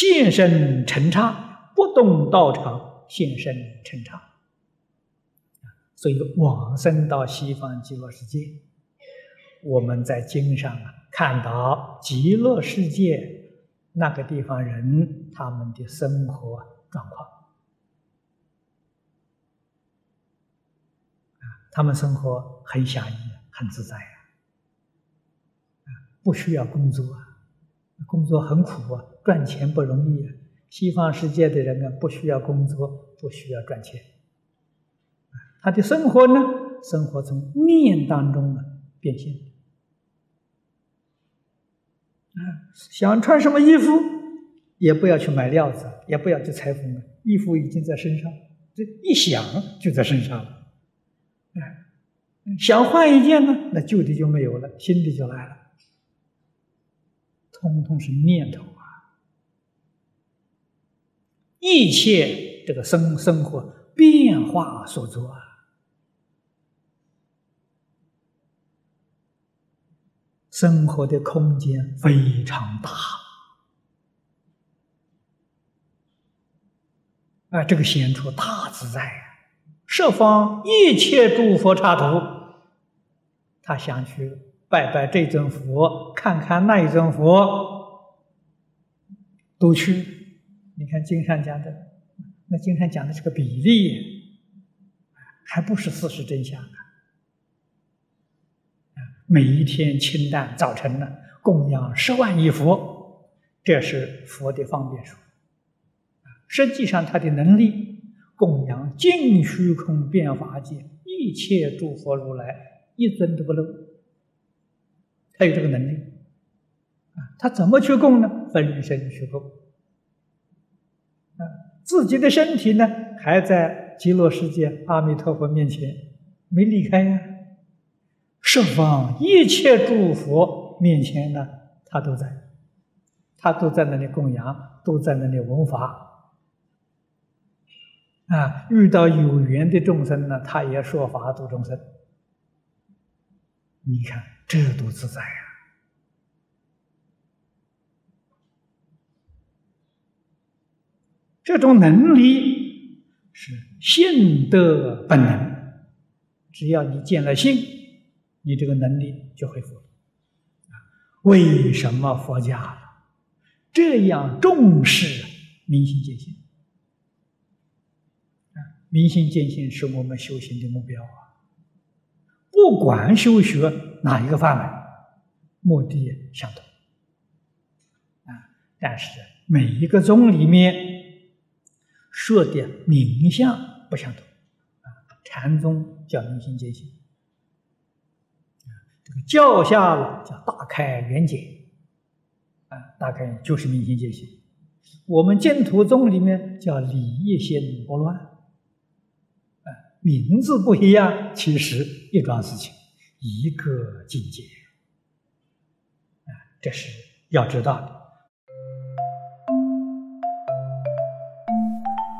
现身成刹，不动道场现身成刹。所以往生到西方极乐世界，我们在经上啊看到极乐世界那个地方人他们的生活状况。他们生活很享逸，很自在啊，不需要工作啊，工作很苦啊，赚钱不容易啊。西方世界的人呢，不需要工作，不需要赚钱，他的生活呢，生活从念当中啊变现。啊，想穿什么衣服，也不要去买料子，也不要去裁缝了，衣服已经在身上，这一想就在身上了。哎，想换一件呢，那旧的就没有了，新的就来了。通通是念头！一切这个生生活变化所作啊，生活的空间非常大啊！这个显出大自在啊！设方一切诸佛刹土，他想去拜拜这尊佛，看看那一尊佛，都去。你看经上讲的，那经上讲的是个比例，还不是事实真相啊！每一天清淡早晨呢，供养十万亿佛，这是佛的方便说。实际上他的能力。供养尽虚空变法界一切诸佛如来一尊都不漏，他有这个能力啊！他怎么去供呢？分身去供啊！自己的身体呢，还在极乐世界阿弥陀佛面前没离开呀。十方一切诸佛面前呢，他都在，他都在那里供养，都在那里闻法。啊，遇到有缘的众生呢，他也说法度众生。你看，这多自在呀！这种能力是性德本能。只要你见了性，你这个能力就恢复了。为什么佛家这样重视明心见性？明心见性是我们修行的目标啊！不管修学哪一个范围，目的相同啊。但是每一个宗里面说的名相不相同啊。禅宗叫明心见性，这个教下了叫大开圆解啊，大概就是明心见性。我们净土宗里面叫理一心不乱啊。名字不一样，其实一桩事情，一个境界，啊，这是要知道的。